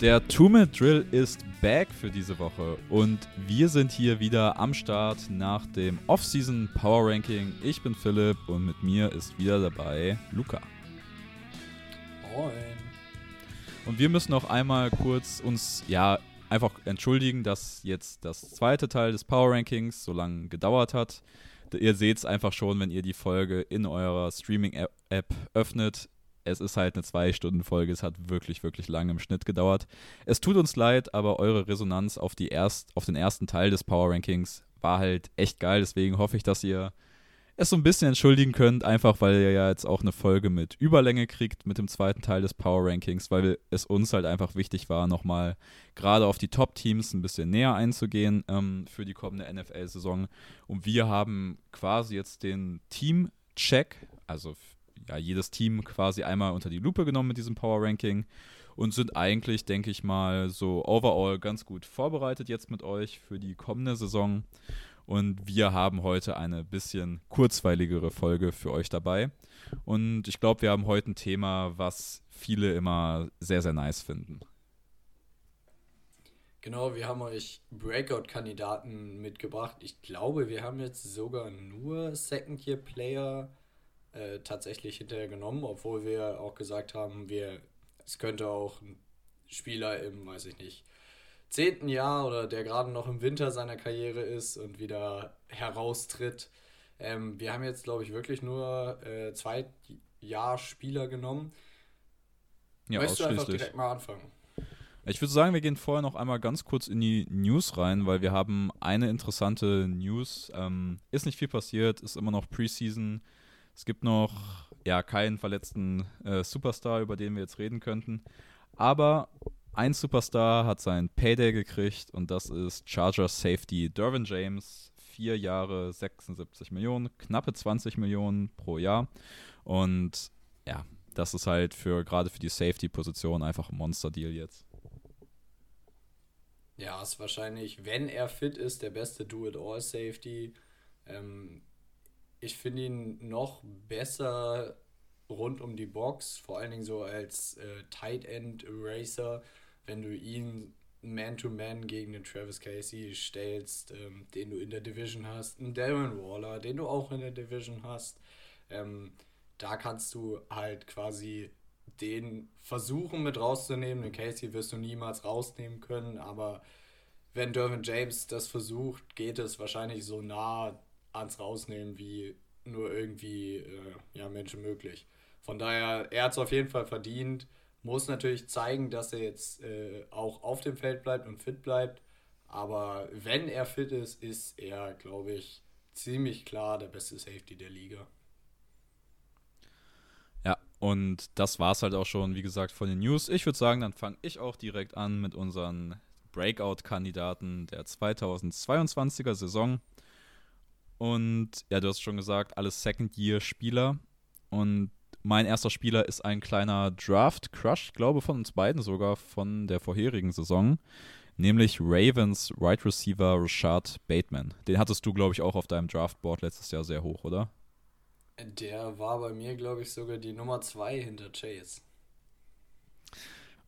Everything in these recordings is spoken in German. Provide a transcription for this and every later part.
Der Two-Minute-Drill ist back für diese Woche und wir sind hier wieder am Start nach dem Off-Season Power Ranking. Ich bin Philipp und mit mir ist wieder dabei Luca. Moin. Und wir müssen noch einmal kurz uns ja einfach entschuldigen, dass jetzt das zweite Teil des Power Rankings so lange gedauert hat. Ihr seht es einfach schon, wenn ihr die Folge in eurer Streaming-App öffnet es ist halt eine Zwei-Stunden-Folge. Es hat wirklich, wirklich lange im Schnitt gedauert. Es tut uns leid, aber eure Resonanz auf, die erst, auf den ersten Teil des Power Rankings war halt echt geil. Deswegen hoffe ich, dass ihr es so ein bisschen entschuldigen könnt, einfach weil ihr ja jetzt auch eine Folge mit Überlänge kriegt mit dem zweiten Teil des Power Rankings, weil es uns halt einfach wichtig war, nochmal gerade auf die Top-Teams ein bisschen näher einzugehen ähm, für die kommende NFL-Saison. Und wir haben quasi jetzt den Team-Check, also ja, jedes Team quasi einmal unter die Lupe genommen mit diesem Power Ranking und sind eigentlich, denke ich mal, so overall ganz gut vorbereitet jetzt mit euch für die kommende Saison. Und wir haben heute eine bisschen kurzweiligere Folge für euch dabei. Und ich glaube, wir haben heute ein Thema, was viele immer sehr, sehr nice finden. Genau, wir haben euch Breakout-Kandidaten mitgebracht. Ich glaube, wir haben jetzt sogar nur Second-Year-Player äh, tatsächlich hinterher genommen, obwohl wir auch gesagt haben, wir, es könnte auch ein Spieler im, weiß ich nicht, zehnten Jahr oder der gerade noch im Winter seiner Karriere ist und wieder heraustritt. Ähm, wir haben jetzt, glaube ich, wirklich nur äh, zwei Jahr Spieler genommen. Ja, Möchtest du einfach direkt mal anfangen? Ich würde sagen, wir gehen vorher noch einmal ganz kurz in die News rein, weil wir haben eine interessante News. Ähm, ist nicht viel passiert, ist immer noch Preseason. Es gibt noch ja keinen verletzten äh, Superstar, über den wir jetzt reden könnten. Aber ein Superstar hat seinen Payday gekriegt und das ist Chargers Safety Dervin James. Vier Jahre, 76 Millionen, knappe 20 Millionen pro Jahr. Und ja, das ist halt für gerade für die Safety-Position einfach ein Monster-Deal jetzt. Ja, ist wahrscheinlich, wenn er fit ist, der beste Do-It-All-Safety. Ähm, ich finde ihn noch besser rund um die Box, vor allen Dingen so als äh, Tight End Racer, wenn du ihn Man-to-Man -Man gegen den Travis Casey stellst, ähm, den du in der Division hast, einen Darren Waller, den du auch in der Division hast. Ähm, da kannst du halt quasi den versuchen mit rauszunehmen. Den Casey wirst du niemals rausnehmen können, aber wenn Dervin James das versucht, geht es wahrscheinlich so nah ans Rausnehmen wie nur irgendwie äh, ja, Menschen möglich. Von daher, er hat es auf jeden Fall verdient. Muss natürlich zeigen, dass er jetzt äh, auch auf dem Feld bleibt und fit bleibt. Aber wenn er fit ist, ist er, glaube ich, ziemlich klar der beste Safety der Liga. Ja, und das war es halt auch schon, wie gesagt, von den News. Ich würde sagen, dann fange ich auch direkt an mit unseren Breakout-Kandidaten der 2022er Saison. Und ja, du hast schon gesagt, alles Second-Year-Spieler. Und mein erster Spieler ist ein kleiner Draft-Crush, ich glaube von uns beiden sogar von der vorherigen Saison. Nämlich Ravens Wide Receiver Rashad Bateman. Den hattest du, glaube ich, auch auf deinem Draftboard letztes Jahr sehr hoch, oder? Der war bei mir, glaube ich, sogar die Nummer 2 hinter Chase.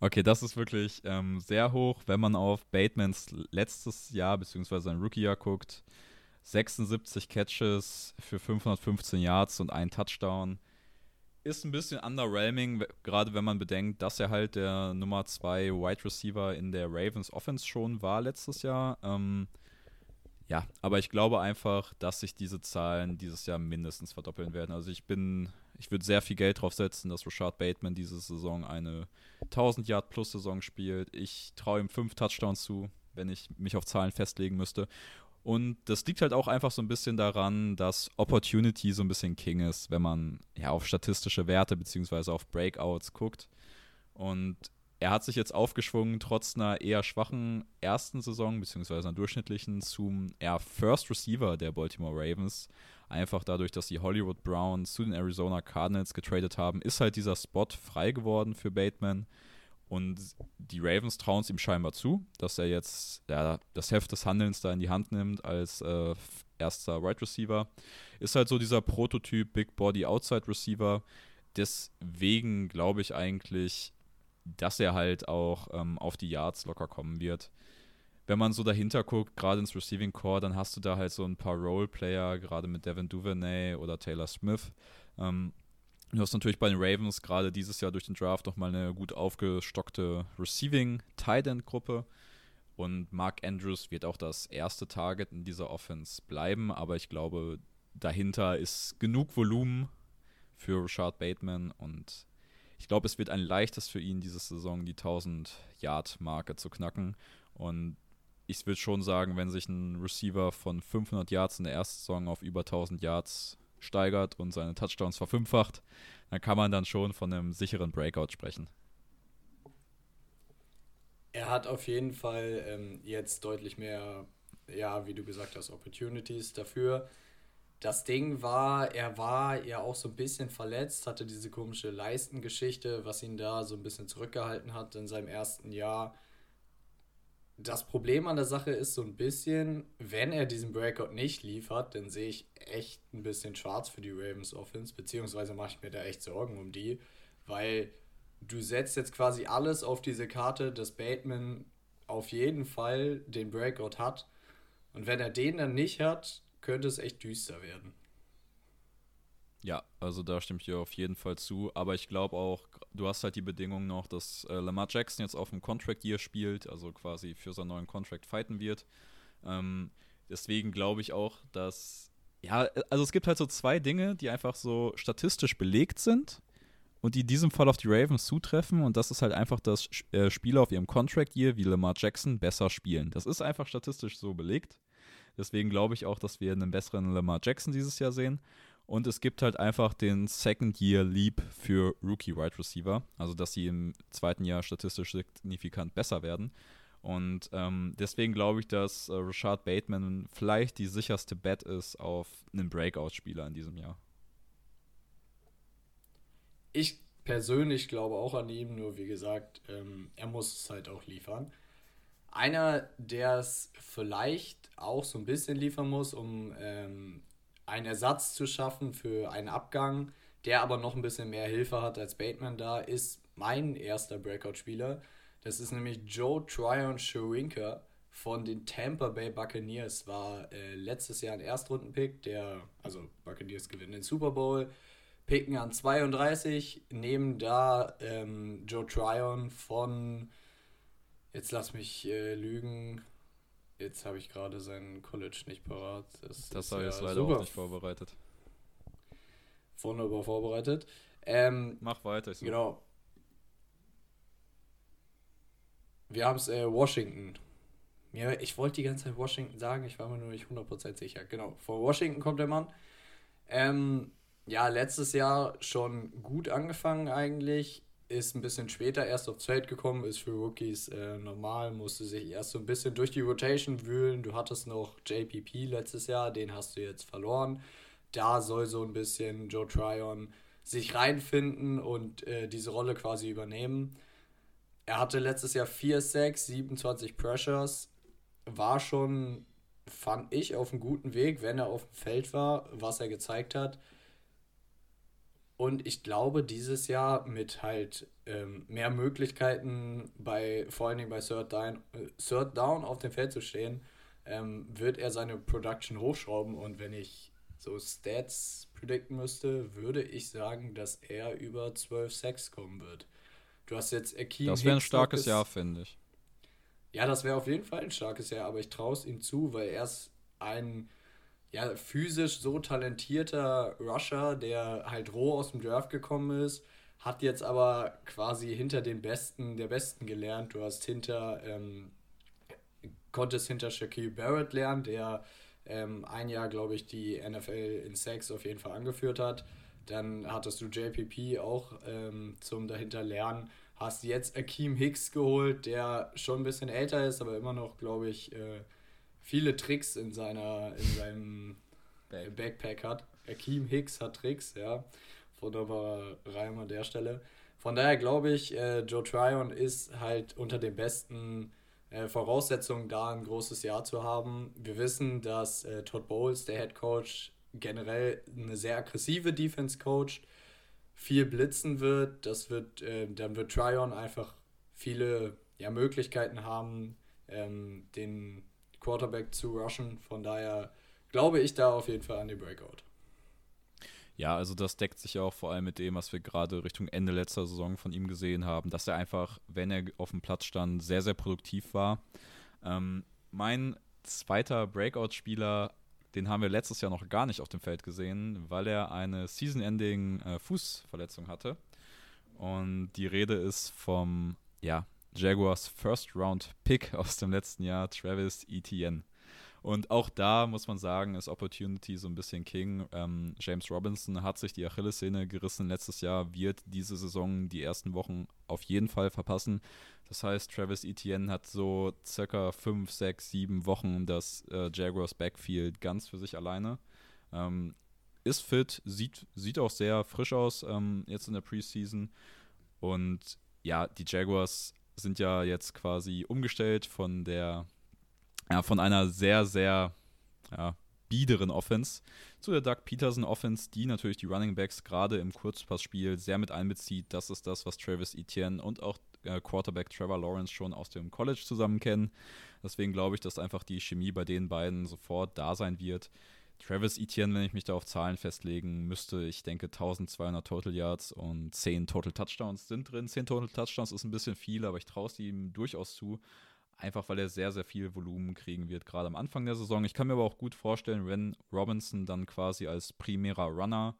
Okay, das ist wirklich ähm, sehr hoch, wenn man auf Batemans letztes Jahr bzw. sein Rookie-Jahr guckt. 76 Catches für 515 Yards und ein Touchdown. Ist ein bisschen underwhelming, gerade wenn man bedenkt, dass er halt der Nummer 2 Wide Receiver in der Ravens Offense schon war letztes Jahr. Ähm, ja, aber ich glaube einfach, dass sich diese Zahlen dieses Jahr mindestens verdoppeln werden. Also ich bin, ich würde sehr viel Geld drauf setzen, dass Rashad Bateman diese Saison eine 1000 Yard plus Saison spielt. Ich traue ihm fünf Touchdowns zu, wenn ich mich auf Zahlen festlegen müsste. Und das liegt halt auch einfach so ein bisschen daran, dass Opportunity so ein bisschen King ist, wenn man ja auf statistische Werte beziehungsweise auf Breakouts guckt. Und er hat sich jetzt aufgeschwungen, trotz einer eher schwachen ersten Saison, beziehungsweise einer durchschnittlichen, zum eher First Receiver der Baltimore Ravens. Einfach dadurch, dass die Hollywood Browns zu den Arizona Cardinals getradet haben, ist halt dieser Spot frei geworden für Bateman. Und die Ravens trauen es ihm scheinbar zu, dass er jetzt ja, das Heft des Handelns da in die Hand nimmt als äh, erster Wide right Receiver. Ist halt so dieser Prototyp Big Body Outside Receiver. Deswegen glaube ich eigentlich, dass er halt auch ähm, auf die Yards locker kommen wird. Wenn man so dahinter guckt, gerade ins Receiving Core, dann hast du da halt so ein paar Role-Player, gerade mit Devin Duvernay oder Taylor Smith. Ähm, du hast natürlich bei den Ravens gerade dieses Jahr durch den Draft nochmal eine gut aufgestockte Receiving-Tight-End-Gruppe. Und Mark Andrews wird auch das erste Target in dieser Offense bleiben, aber ich glaube, dahinter ist genug Volumen für Richard Bateman und ich glaube, es wird ein leichtes für ihn, diese Saison die 1000-Yard-Marke zu knacken. Und ich würde schon sagen, wenn sich ein Receiver von 500 Yards in der ersten Saison auf über 1000 Yards steigert und seine Touchdowns verfünffacht, dann kann man dann schon von einem sicheren Breakout sprechen. Er hat auf jeden Fall ähm, jetzt deutlich mehr, ja, wie du gesagt hast, Opportunities dafür. Das Ding war, er war ja auch so ein bisschen verletzt, hatte diese komische Leistengeschichte, was ihn da so ein bisschen zurückgehalten hat in seinem ersten Jahr. Das Problem an der Sache ist so ein bisschen, wenn er diesen Breakout nicht liefert, dann sehe ich echt ein bisschen schwarz für die Ravens Offense, beziehungsweise mache ich mir da echt Sorgen um die, weil du setzt jetzt quasi alles auf diese Karte, dass Bateman auf jeden Fall den Breakout hat. Und wenn er den dann nicht hat, könnte es echt düster werden. Ja, also da stimme ich dir auf jeden Fall zu. Aber ich glaube auch, du hast halt die Bedingung noch, dass äh, Lamar Jackson jetzt auf dem Contract Year spielt, also quasi für seinen neuen Contract fighten wird. Ähm, deswegen glaube ich auch, dass, ja, also es gibt halt so zwei Dinge, die einfach so statistisch belegt sind und die in diesem Fall auf die Ravens zutreffen. Und das ist halt einfach, dass äh, Spieler auf ihrem Contract Year wie Lamar Jackson besser spielen. Das ist einfach statistisch so belegt. Deswegen glaube ich auch, dass wir einen besseren Lamar Jackson dieses Jahr sehen. Und es gibt halt einfach den Second Year Leap für Rookie Wide Receiver. Also, dass sie im zweiten Jahr statistisch signifikant besser werden. Und ähm, deswegen glaube ich, dass äh, Rashad Bateman vielleicht die sicherste Bet ist auf einen Breakout-Spieler in diesem Jahr. Ich persönlich glaube auch an ihm, nur wie gesagt, ähm, er muss es halt auch liefern. Einer, der es vielleicht auch so ein bisschen liefern muss, um ähm, einen Ersatz zu schaffen für einen Abgang, der aber noch ein bisschen mehr Hilfe hat als Bateman da, ist mein erster Breakout-Spieler. Das ist nämlich Joe Tryon Scherinka von den Tampa Bay Buccaneers. War äh, letztes Jahr ein Erstrundenpick, der, also Buccaneers gewinnen den Super Bowl, picken an 32, nehmen da ähm, Joe Tryon von Jetzt lass mich äh, lügen. Jetzt habe ich gerade sein College nicht parat. Das, das habe ich ja leider super. auch nicht vorbereitet. Wunderbar vorbereitet. Ähm, Mach weiter. Ich genau. Wir haben es äh, Washington. Ja, ich wollte die ganze Zeit Washington sagen, ich war mir nur nicht 100% sicher. Genau, von Washington kommt der Mann. Ähm, ja, letztes Jahr schon gut angefangen eigentlich ist ein bisschen später erst aufs Feld gekommen, ist für Rookies äh, normal, musste sich erst so ein bisschen durch die Rotation wühlen. Du hattest noch JPP letztes Jahr, den hast du jetzt verloren. Da soll so ein bisschen Joe Tryon sich reinfinden und äh, diese Rolle quasi übernehmen. Er hatte letztes Jahr 4 6 27 Pressures, war schon, fand ich, auf einem guten Weg, wenn er auf dem Feld war, was er gezeigt hat. Und ich glaube, dieses Jahr mit halt ähm, mehr Möglichkeiten bei, vor allen Dingen bei Third Down, äh, Third Down auf dem Feld zu stehen, ähm, wird er seine Production hochschrauben. Und wenn ich so Stats predikten müsste, würde ich sagen, dass er über 12-6 kommen wird. Du hast jetzt Akeem Das wäre ein starkes Jahr, finde ich. Ja, das wäre auf jeden Fall ein starkes Jahr, aber ich traue es ihm zu, weil er ist ein ja, physisch so talentierter Rusher, der halt roh aus dem Draft gekommen ist, hat jetzt aber quasi hinter den Besten der Besten gelernt. Du hast hinter, ähm, konntest hinter Shaquille Barrett lernen, der ähm, ein Jahr, glaube ich, die NFL in Sex auf jeden Fall angeführt hat. Dann hattest du JPP auch ähm, zum dahinter lernen. Hast jetzt Akeem Hicks geholt, der schon ein bisschen älter ist, aber immer noch, glaube ich, äh, viele Tricks in, seiner, in seinem Backpack hat. Akeem Hicks hat Tricks, ja. Wunderbarer Reim an der Stelle. Von daher glaube ich, äh, Joe Tryon ist halt unter den besten äh, Voraussetzungen da, ein großes Jahr zu haben. Wir wissen, dass äh, Todd Bowles, der Head Coach, generell eine sehr aggressive Defense coacht. viel blitzen wird. Das wird, äh, dann wird Tryon einfach viele ja, Möglichkeiten haben, ähm, den Quarterback zu rushen. Von daher glaube ich da auf jeden Fall an den Breakout. Ja, also das deckt sich auch vor allem mit dem, was wir gerade Richtung Ende letzter Saison von ihm gesehen haben, dass er einfach, wenn er auf dem Platz stand, sehr, sehr produktiv war. Ähm, mein zweiter Breakout-Spieler, den haben wir letztes Jahr noch gar nicht auf dem Feld gesehen, weil er eine Season-Ending äh, hatte. Und die Rede ist vom, ja, Jaguars First Round Pick aus dem letzten Jahr, Travis Etienne. Und auch da muss man sagen, ist Opportunity so ein bisschen King. Ähm, James Robinson hat sich die Achillessehne gerissen letztes Jahr, wird diese Saison die ersten Wochen auf jeden Fall verpassen. Das heißt, Travis Etienne hat so circa 5, 6, 7 Wochen das äh, Jaguars Backfield ganz für sich alleine. Ähm, ist fit, sieht, sieht auch sehr frisch aus ähm, jetzt in der Preseason. Und ja, die Jaguars sind ja jetzt quasi umgestellt von der ja, von einer sehr, sehr ja, biederen Offense zu der Doug Peterson Offense, die natürlich die Running Backs gerade im Kurzpassspiel sehr mit einbezieht. Das ist das, was Travis Etienne und auch äh, Quarterback Trevor Lawrence schon aus dem College zusammen kennen. Deswegen glaube ich, dass einfach die Chemie bei den beiden sofort da sein wird. Travis Etienne, wenn ich mich da auf Zahlen festlegen müsste, ich denke 1200 Total Yards und 10 Total Touchdowns sind drin. 10 Total Touchdowns ist ein bisschen viel, aber ich traue es ihm durchaus zu einfach weil er sehr, sehr viel Volumen kriegen wird, gerade am Anfang der Saison. Ich kann mir aber auch gut vorstellen, wenn Robinson dann quasi als primärer Runner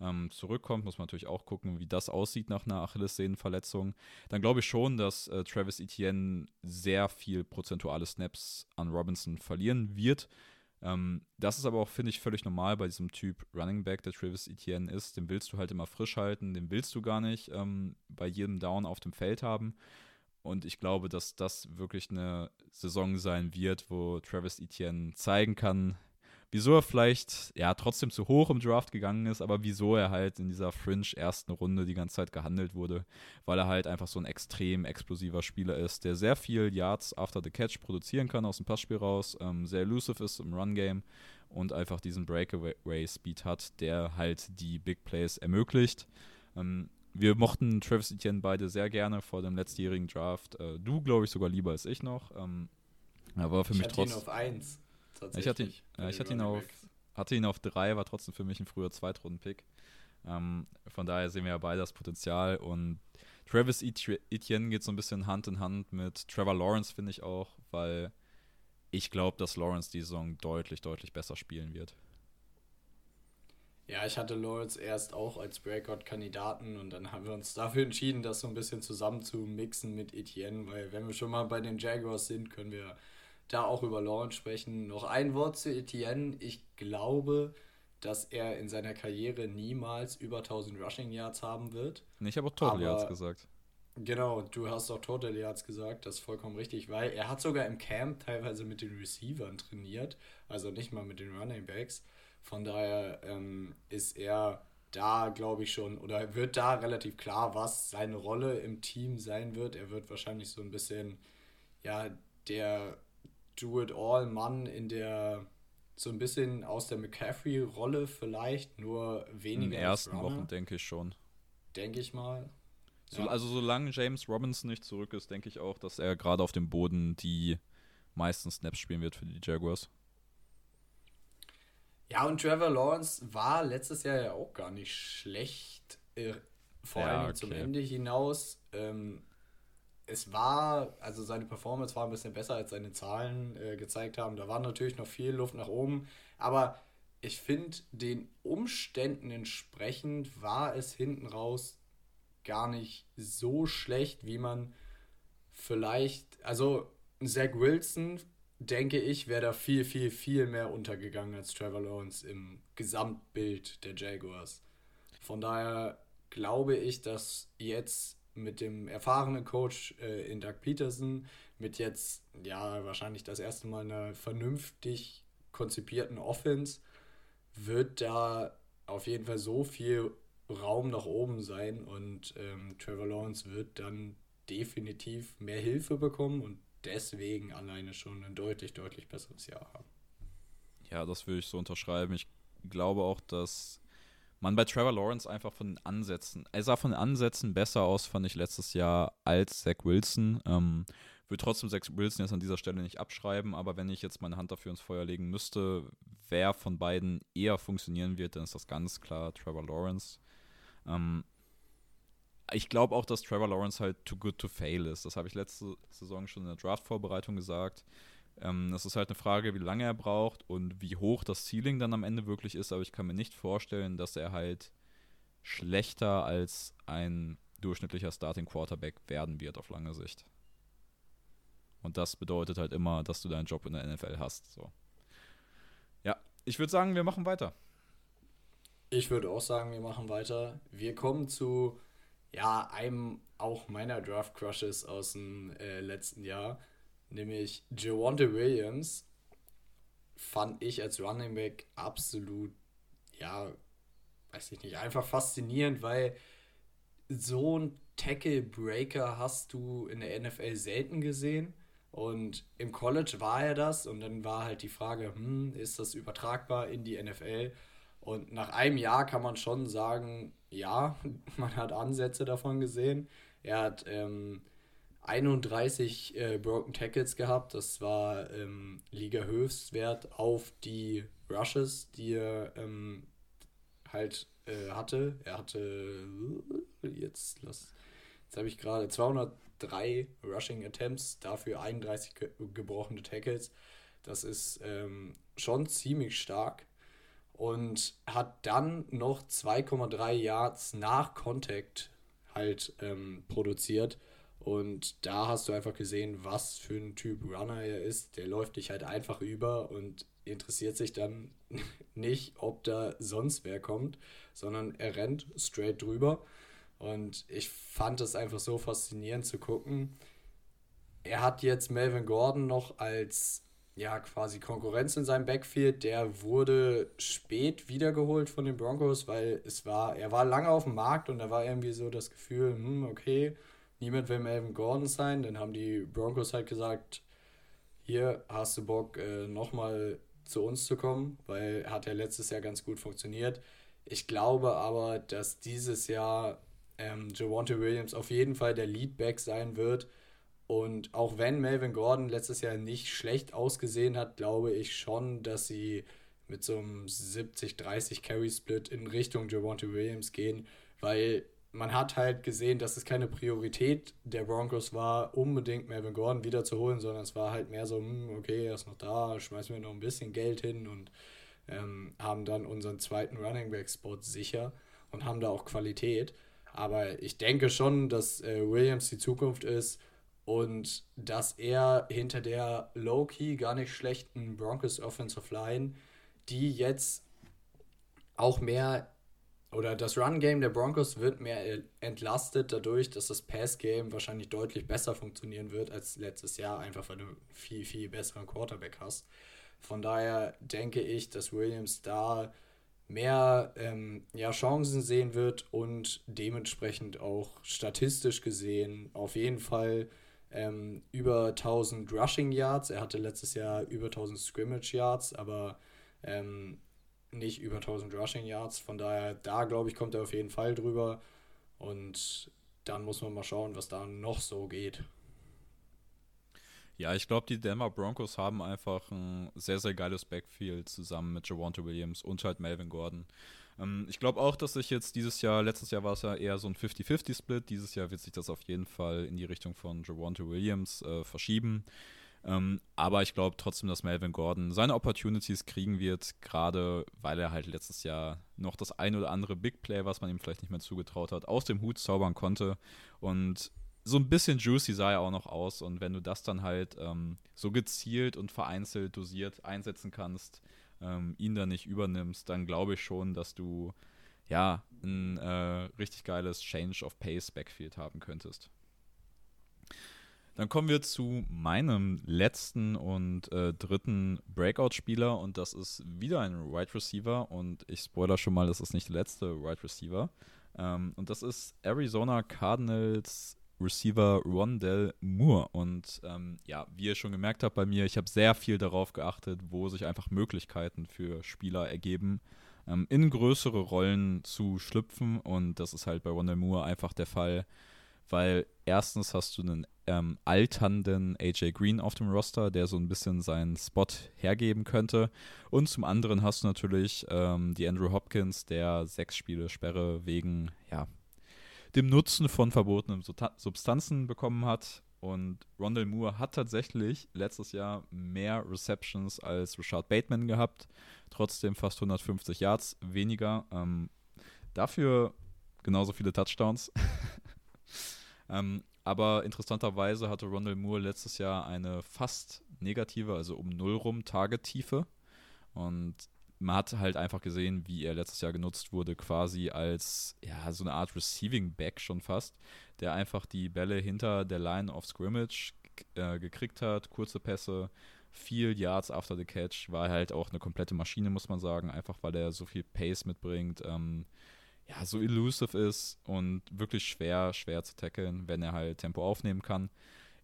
ähm, zurückkommt, muss man natürlich auch gucken, wie das aussieht nach einer Achillessehnenverletzung. Dann glaube ich schon, dass äh, Travis Etienne sehr viel prozentuale Snaps an Robinson verlieren wird. Ähm, das ist aber auch, finde ich, völlig normal bei diesem Typ Running Back, der Travis Etienne ist. Den willst du halt immer frisch halten, den willst du gar nicht ähm, bei jedem Down auf dem Feld haben. Und ich glaube, dass das wirklich eine Saison sein wird, wo Travis Etienne zeigen kann, wieso er vielleicht ja trotzdem zu hoch im Draft gegangen ist, aber wieso er halt in dieser Fringe ersten Runde die ganze Zeit gehandelt wurde, weil er halt einfach so ein extrem explosiver Spieler ist, der sehr viel Yards after the catch produzieren kann aus dem Passspiel raus, ähm, sehr elusive ist im Run Game und einfach diesen Breakaway Speed hat, der halt die Big Plays ermöglicht. Ähm, wir mochten Travis Etienne beide sehr gerne vor dem letztjährigen Draft. Äh, du, glaube ich, sogar lieber als ich noch. Ähm, er war für ich mich trotzdem. Auf 1. Ich hatte ihn, ja, ich hatte ihn auf, hatte ihn auf 3, war trotzdem für mich ein früher Zweitrunden-Pick. Ähm, von daher sehen wir ja beide das Potenzial. Und Travis Etienne geht so ein bisschen Hand in Hand mit Trevor Lawrence, finde ich auch, weil ich glaube, dass Lawrence die Saison deutlich, deutlich besser spielen wird. Ja, ich hatte Lawrence erst auch als Breakout-Kandidaten und dann haben wir uns dafür entschieden, das so ein bisschen zusammen zu mixen mit Etienne, weil wenn wir schon mal bei den Jaguars sind, können wir da auch über Lawrence sprechen. Noch ein Wort zu Etienne. Ich glaube, dass er in seiner Karriere niemals über 1000 Rushing Yards haben wird. Ich habe auch Total Yards gesagt. Genau, du hast auch Total Yards gesagt, das ist vollkommen richtig, weil er hat sogar im Camp teilweise mit den Receivern trainiert, also nicht mal mit den Running Backs. Von daher ähm, ist er da, glaube ich, schon, oder wird da relativ klar, was seine Rolle im Team sein wird. Er wird wahrscheinlich so ein bisschen, ja, der Do-it-all-Mann in der, so ein bisschen aus der McCaffrey-Rolle vielleicht, nur weniger. In den ersten Wochen denke ich schon. Denke ich mal. So, ja. Also solange James Robinson nicht zurück ist, denke ich auch, dass er gerade auf dem Boden die meisten Snaps spielen wird für die Jaguars. Ja, und Trevor Lawrence war letztes Jahr ja auch gar nicht schlecht, äh, vor ja, allem okay. zum Ende hinaus. Ähm, es war, also seine Performance war ein bisschen besser, als seine Zahlen äh, gezeigt haben. Da war natürlich noch viel Luft nach oben, aber ich finde, den Umständen entsprechend war es hinten raus gar nicht so schlecht, wie man vielleicht, also Zach Wilson denke ich, wäre da viel, viel, viel mehr untergegangen als Trevor Lawrence im Gesamtbild der Jaguars. Von daher glaube ich, dass jetzt mit dem erfahrenen Coach äh, in Doug Peterson, mit jetzt ja wahrscheinlich das erste Mal einer vernünftig konzipierten Offense, wird da auf jeden Fall so viel Raum nach oben sein und ähm, Trevor Lawrence wird dann definitiv mehr Hilfe bekommen und deswegen alleine schon ein deutlich, deutlich besseres Jahr haben. Ja, das würde ich so unterschreiben. Ich glaube auch, dass man bei Trevor Lawrence einfach von den Ansätzen, er sah von den Ansätzen besser aus, fand ich letztes Jahr als Zach Wilson. Ähm, würde trotzdem Zach Wilson jetzt an dieser Stelle nicht abschreiben, aber wenn ich jetzt meine Hand dafür ins Feuer legen müsste, wer von beiden eher funktionieren wird, dann ist das ganz klar Trevor Lawrence. Ähm, ich glaube auch, dass Trevor Lawrence halt too good to fail ist. Das habe ich letzte Saison schon in der Draft-Vorbereitung gesagt. Ähm, das ist halt eine Frage, wie lange er braucht und wie hoch das Ceiling dann am Ende wirklich ist, aber ich kann mir nicht vorstellen, dass er halt schlechter als ein durchschnittlicher Starting Quarterback werden wird auf lange Sicht. Und das bedeutet halt immer, dass du deinen Job in der NFL hast. So. Ja, ich würde sagen, wir machen weiter. Ich würde auch sagen, wir machen weiter. Wir kommen zu ja, einem auch meiner Draft Crushes aus dem äh, letzten Jahr, nämlich Javonte Williams. Fand ich als Running Back absolut, ja, weiß ich nicht, einfach faszinierend, weil so ein Tackle Breaker hast du in der NFL selten gesehen. Und im College war er das und dann war halt die Frage, hm, ist das übertragbar in die NFL? Und nach einem Jahr kann man schon sagen, ja, man hat Ansätze davon gesehen. Er hat ähm, 31 äh, Broken Tackles gehabt. Das war ähm, Liga-Höchstwert auf die Rushes, die er ähm, halt äh, hatte. Er hatte jetzt, lass, jetzt habe ich gerade 203 Rushing Attempts, dafür 31 ge gebrochene Tackles. Das ist ähm, schon ziemlich stark und hat dann noch 2,3 Yards nach Contact halt ähm, produziert. Und da hast du einfach gesehen, was für ein Typ Runner er ist. Der läuft dich halt einfach über und interessiert sich dann nicht, ob da sonst wer kommt, sondern er rennt straight drüber. Und ich fand es einfach so faszinierend zu gucken. Er hat jetzt Melvin Gordon noch als ja, quasi Konkurrenz in seinem Backfield. Der wurde spät wiedergeholt von den Broncos, weil es war, er war lange auf dem Markt und da war irgendwie so das Gefühl, hm, okay, niemand will Melvin Gordon sein. Dann haben die Broncos halt gesagt, hier hast du Bock, äh, nochmal zu uns zu kommen, weil hat ja letztes Jahr ganz gut funktioniert. Ich glaube aber, dass dieses Jahr ähm, Javonte Williams auf jeden Fall der Leadback sein wird und auch wenn Melvin Gordon letztes Jahr nicht schlecht ausgesehen hat, glaube ich schon, dass sie mit so einem 70-30 Carry-Split in Richtung Javonte Williams gehen, weil man hat halt gesehen, dass es keine Priorität der Broncos war, unbedingt Melvin Gordon wiederzuholen, sondern es war halt mehr so, hm, okay, er ist noch da, schmeißen wir noch ein bisschen Geld hin und ähm, haben dann unseren zweiten Running Back Spot sicher und haben da auch Qualität. Aber ich denke schon, dass äh, Williams die Zukunft ist und dass er hinter der low-key gar nicht schlechten Broncos Offensive Line, die jetzt auch mehr oder das Run-Game der Broncos wird mehr entlastet dadurch, dass das Pass-Game wahrscheinlich deutlich besser funktionieren wird als letztes Jahr, einfach weil du viel, viel besseren Quarterback hast. Von daher denke ich, dass Williams da mehr ähm, ja, Chancen sehen wird und dementsprechend auch statistisch gesehen auf jeden Fall ähm, über 1000 Rushing Yards. Er hatte letztes Jahr über 1000 Scrimmage Yards, aber ähm, nicht über 1000 Rushing Yards. Von daher, da glaube ich, kommt er auf jeden Fall drüber. Und dann muss man mal schauen, was da noch so geht. Ja, ich glaube, die Denver Broncos haben einfach ein sehr, sehr geiles Backfield zusammen mit Javante Williams und halt Melvin Gordon. Ähm, ich glaube auch, dass sich jetzt dieses Jahr, letztes Jahr war es ja eher so ein 50-50-Split, dieses Jahr wird sich das auf jeden Fall in die Richtung von Javante Williams äh, verschieben. Ähm, aber ich glaube trotzdem, dass Melvin Gordon seine Opportunities kriegen wird, gerade weil er halt letztes Jahr noch das ein oder andere Big Play, was man ihm vielleicht nicht mehr zugetraut hat, aus dem Hut zaubern konnte. Und so ein bisschen juicy sah er auch noch aus. Und wenn du das dann halt ähm, so gezielt und vereinzelt dosiert einsetzen kannst, ähm, ihn da nicht übernimmst, dann glaube ich schon, dass du ja ein äh, richtig geiles Change of Pace Backfield haben könntest. Dann kommen wir zu meinem letzten und äh, dritten Breakout-Spieler und das ist wieder ein Wide Receiver und ich spoiler schon mal, das ist nicht der letzte Wide Receiver. Ähm, und das ist Arizona Cardinals Receiver Rondell Moore. Und ähm, ja, wie ihr schon gemerkt habt bei mir, ich habe sehr viel darauf geachtet, wo sich einfach Möglichkeiten für Spieler ergeben. ähm, in größere Rollen zu schlüpfen. Und das ist halt bei Rondell Moore einfach der Fall, weil erstens hast du einen ähm, alternden AJ Green auf dem Roster, der so ein bisschen seinen Spot hergeben könnte. Und zum anderen hast du natürlich ähm, die Andrew Hopkins, der sechs Spiele Sperre wegen ja, dem Nutzen von verbotenen Substanzen bekommen hat. Und Rondell Moore hat tatsächlich letztes Jahr mehr Receptions als Richard Bateman gehabt. Trotzdem fast 150 Yards weniger. Ähm, dafür genauso viele Touchdowns. ähm, aber interessanterweise hatte Rondell Moore letztes Jahr eine fast negative, also um null rum Target-Tiefe. Und man hat halt einfach gesehen, wie er letztes Jahr genutzt wurde, quasi als ja, so eine Art Receiving Back schon fast, der einfach die Bälle hinter der Line of Scrimmage äh, gekriegt hat, kurze Pässe, viel Yards after the catch, war halt auch eine komplette Maschine, muss man sagen, einfach weil er so viel Pace mitbringt, ähm, ja, so elusive ist und wirklich schwer, schwer zu tackeln, wenn er halt Tempo aufnehmen kann.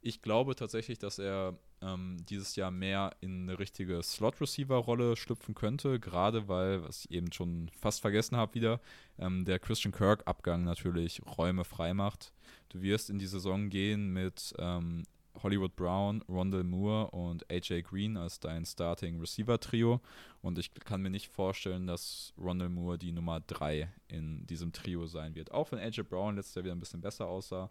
Ich glaube tatsächlich, dass er ähm, dieses Jahr mehr in eine richtige Slot-Receiver-Rolle schlüpfen könnte, gerade weil, was ich eben schon fast vergessen habe wieder, ähm, der Christian Kirk-Abgang natürlich Räume frei macht. Du wirst in die Saison gehen mit ähm, Hollywood Brown, Rondell Moore und AJ Green als dein Starting Receiver Trio. Und ich kann mir nicht vorstellen, dass Rondell Moore die Nummer 3 in diesem Trio sein wird. Auch wenn AJ Brown letztes Jahr wieder ein bisschen besser aussah.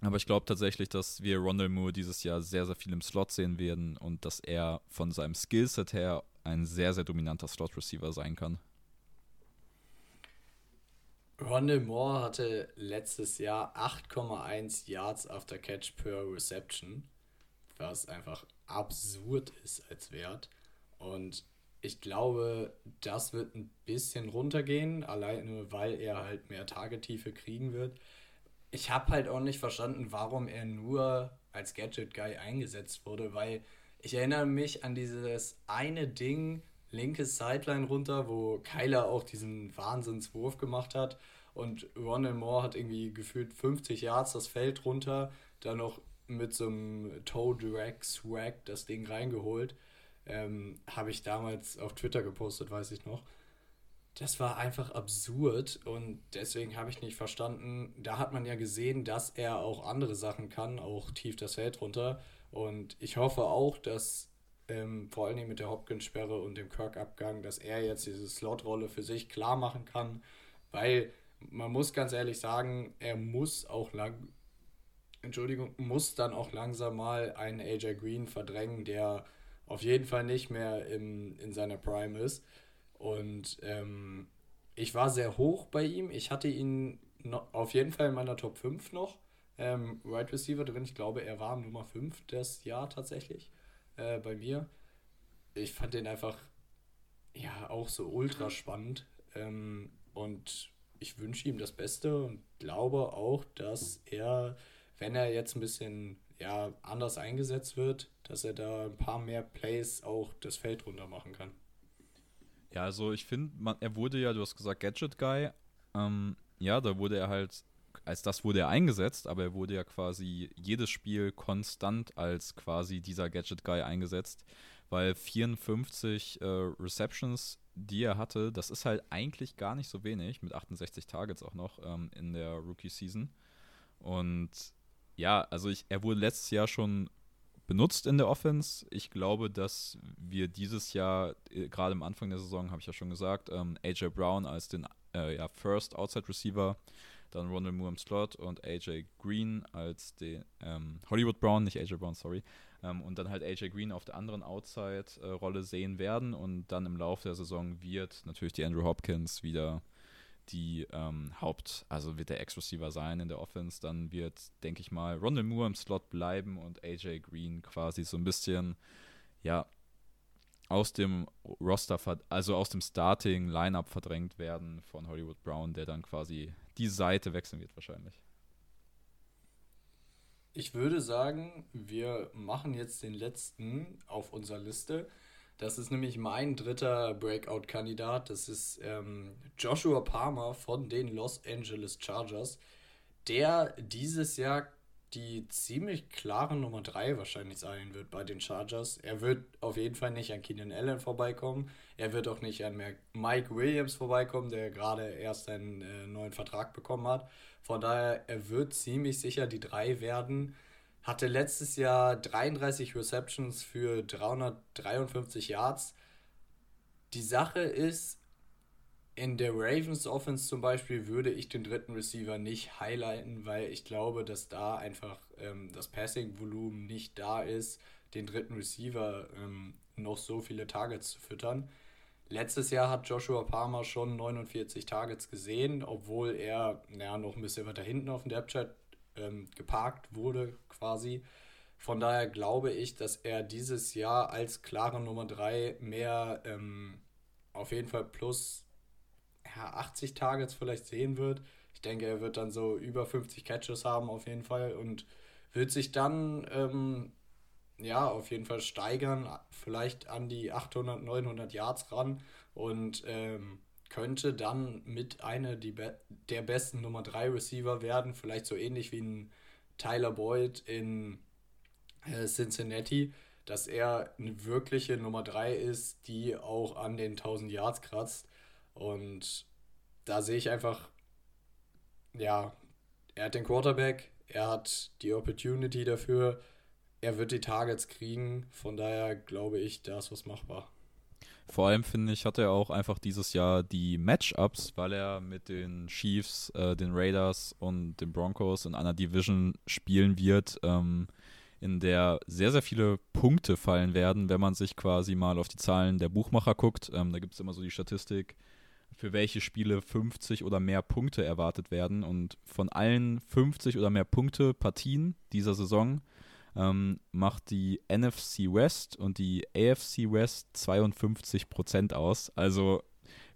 Aber ich glaube tatsächlich, dass wir Rondell Moore dieses Jahr sehr, sehr viel im Slot sehen werden und dass er von seinem Skillset her ein sehr, sehr dominanter Slot-Receiver sein kann. Rondell Moore hatte letztes Jahr 8,1 Yards after Catch per Reception, was einfach absurd ist als Wert. Und ich glaube, das wird ein bisschen runtergehen, alleine weil er halt mehr Tagetiefe kriegen wird ich habe halt auch nicht verstanden, warum er nur als Gadget Guy eingesetzt wurde, weil ich erinnere mich an dieses eine Ding, linke Sideline runter, wo Kyler auch diesen Wahnsinnswurf gemacht hat und Ronald Moore hat irgendwie gefühlt 50 Yards das Feld runter, dann noch mit so einem Toe Drag Swag das Ding reingeholt. Ähm, habe ich damals auf Twitter gepostet, weiß ich noch das war einfach absurd und deswegen habe ich nicht verstanden. Da hat man ja gesehen, dass er auch andere Sachen kann, auch tief das Feld runter. Und ich hoffe auch, dass ähm, vor allen Dingen mit der Hopkins-Sperre und dem Kirk-Abgang, dass er jetzt diese Slot-Rolle für sich klar machen kann, weil man muss ganz ehrlich sagen, er muss auch lang, Entschuldigung, muss dann auch langsam mal einen AJ Green verdrängen, der auf jeden Fall nicht mehr im, in seiner Prime ist. Und ähm, ich war sehr hoch bei ihm. Ich hatte ihn noch, auf jeden Fall in meiner Top 5 noch. Ähm, Wide Receiver drin. Ich glaube, er war Nummer 5 das Jahr tatsächlich äh, bei mir. Ich fand den einfach ja auch so ultra spannend. Ähm, und ich wünsche ihm das Beste und glaube auch, dass er, wenn er jetzt ein bisschen ja, anders eingesetzt wird, dass er da ein paar mehr Plays auch das Feld runter machen kann. Ja, also ich finde, er wurde ja, du hast gesagt, Gadget Guy. Ähm, ja, da wurde er halt, als das wurde er eingesetzt, aber er wurde ja quasi jedes Spiel konstant als quasi dieser Gadget Guy eingesetzt, weil 54 äh, Receptions, die er hatte, das ist halt eigentlich gar nicht so wenig, mit 68 Targets auch noch ähm, in der Rookie-Season. Und ja, also ich, er wurde letztes Jahr schon benutzt in der Offense. Ich glaube, dass wir dieses Jahr, äh, gerade am Anfang der Saison, habe ich ja schon gesagt, ähm, AJ Brown als den äh, ja, First Outside Receiver, dann Ronald Moore im Slot und AJ Green als den ähm, Hollywood Brown, nicht AJ Brown, sorry, ähm, und dann halt AJ Green auf der anderen Outside-Rolle sehen werden und dann im Laufe der Saison wird natürlich die Andrew Hopkins wieder die ähm, Haupt, also wird der Ex-Receiver sein in der Offense, dann wird, denke ich mal, Rondell Moore im Slot bleiben und AJ Green quasi so ein bisschen, ja, aus dem Roster, also aus dem Starting-Lineup verdrängt werden von Hollywood Brown, der dann quasi die Seite wechseln wird wahrscheinlich. Ich würde sagen, wir machen jetzt den letzten auf unserer Liste. Das ist nämlich mein dritter Breakout-Kandidat. Das ist ähm, Joshua Palmer von den Los Angeles Chargers, der dieses Jahr die ziemlich klare Nummer 3 wahrscheinlich sein wird bei den Chargers. Er wird auf jeden Fall nicht an Keenan Allen vorbeikommen. Er wird auch nicht an Mike Williams vorbeikommen, der gerade erst einen äh, neuen Vertrag bekommen hat. Von daher, er wird ziemlich sicher die 3 werden. Hatte letztes Jahr 33 Receptions für 353 Yards. Die Sache ist, in der Ravens Offense zum Beispiel würde ich den dritten Receiver nicht highlighten, weil ich glaube, dass da einfach ähm, das Passing-Volumen nicht da ist, den dritten Receiver ähm, noch so viele Targets zu füttern. Letztes Jahr hat Joshua Palmer schon 49 Targets gesehen, obwohl er ja, noch ein bisschen weiter hinten auf dem Depth Chart ähm, geparkt wurde quasi. Von daher glaube ich, dass er dieses Jahr als klare Nummer 3 mehr ähm, auf jeden Fall plus ja, 80 Targets vielleicht sehen wird. Ich denke, er wird dann so über 50 Catches haben auf jeden Fall und wird sich dann ähm, ja auf jeden Fall steigern, vielleicht an die 800, 900 Yards ran und ähm, könnte dann mit einer be der besten Nummer 3 Receiver werden, vielleicht so ähnlich wie ein Tyler Boyd in äh, Cincinnati, dass er eine wirkliche Nummer 3 ist, die auch an den 1000 Yards kratzt. Und da sehe ich einfach, ja, er hat den Quarterback, er hat die Opportunity dafür, er wird die Targets kriegen. Von daher glaube ich, da ist was machbar. Vor allem finde ich, hat er auch einfach dieses Jahr die Matchups, weil er mit den Chiefs, äh, den Raiders und den Broncos in einer Division spielen wird, ähm, in der sehr, sehr viele Punkte fallen werden, wenn man sich quasi mal auf die Zahlen der Buchmacher guckt. Ähm, da gibt es immer so die Statistik, für welche Spiele 50 oder mehr Punkte erwartet werden. Und von allen 50 oder mehr Punkte Partien dieser Saison ähm, macht die NFC West und die AFC West 52 Prozent aus. Also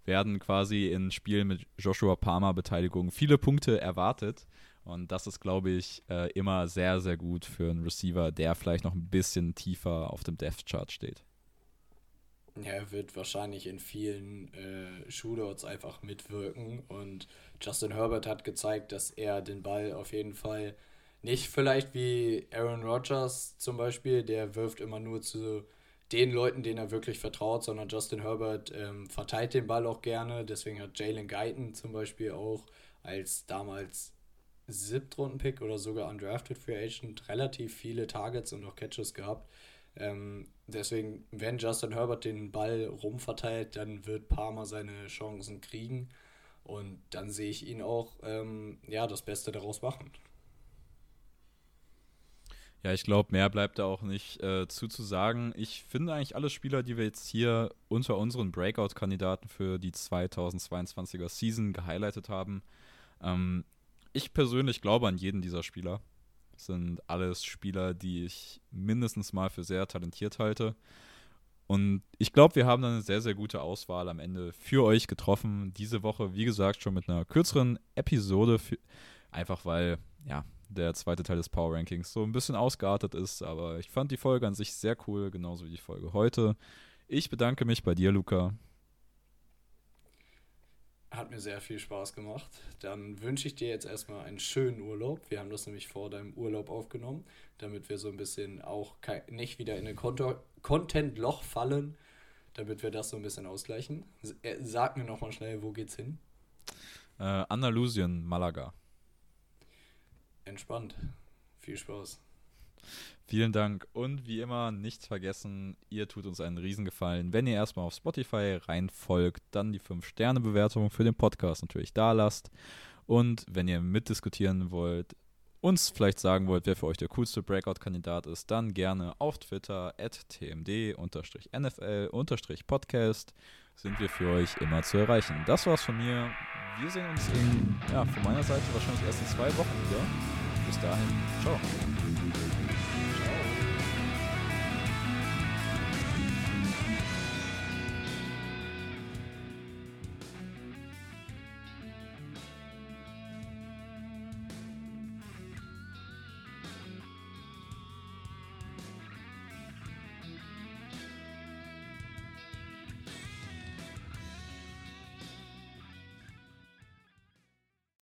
werden quasi in Spielen mit Joshua Palmer Beteiligung viele Punkte erwartet. Und das ist, glaube ich, äh, immer sehr, sehr gut für einen Receiver, der vielleicht noch ein bisschen tiefer auf dem Death Chart steht. Ja, er wird wahrscheinlich in vielen äh, Shootouts einfach mitwirken und Justin Herbert hat gezeigt, dass er den Ball auf jeden Fall nicht vielleicht wie Aaron Rodgers zum Beispiel, der wirft immer nur zu den Leuten, denen er wirklich vertraut, sondern Justin Herbert ähm, verteilt den Ball auch gerne. Deswegen hat Jalen Guyton zum Beispiel auch als damals Siebtrunden-Pick oder sogar undrafted Free Agent relativ viele Targets und auch Catches gehabt. Ähm, deswegen, wenn Justin Herbert den Ball rumverteilt, dann wird Palmer seine Chancen kriegen. Und dann sehe ich ihn auch ähm, ja, das Beste daraus machen. Ja, ich glaube, mehr bleibt da auch nicht äh, zu zu sagen. Ich finde eigentlich alle Spieler, die wir jetzt hier unter unseren Breakout-Kandidaten für die 2022er Season gehighlightet haben, ähm, ich persönlich glaube an jeden dieser Spieler sind alles Spieler, die ich mindestens mal für sehr talentiert halte. Und ich glaube, wir haben dann eine sehr, sehr gute Auswahl am Ende für euch getroffen. Diese Woche, wie gesagt, schon mit einer kürzeren Episode. Für, einfach weil, ja, der zweite Teil des Power Rankings so ein bisschen ausgeartet ist. Aber ich fand die Folge an sich sehr cool, genauso wie die Folge heute. Ich bedanke mich bei dir, Luca. Hat mir sehr viel Spaß gemacht. Dann wünsche ich dir jetzt erstmal einen schönen Urlaub. Wir haben das nämlich vor deinem Urlaub aufgenommen, damit wir so ein bisschen auch nicht wieder in ein Content-Loch fallen, damit wir das so ein bisschen ausgleichen. Äh, sag mir nochmal schnell, wo geht's hin? Äh, Andalusien, Malaga. Entspannt. Viel Spaß. Vielen Dank und wie immer nicht vergessen, ihr tut uns einen Riesengefallen, wenn ihr erstmal auf Spotify reinfolgt, dann die 5-Sterne-Bewertung für den Podcast natürlich da lasst und wenn ihr mitdiskutieren wollt, uns vielleicht sagen wollt, wer für euch der coolste Breakout-Kandidat ist, dann gerne auf Twitter at tmd-nfl-podcast sind wir für euch immer zu erreichen. Das war's von mir. Wir sehen uns in, ja, von meiner Seite wahrscheinlich erst in zwei Wochen wieder. Bis dahin, ciao.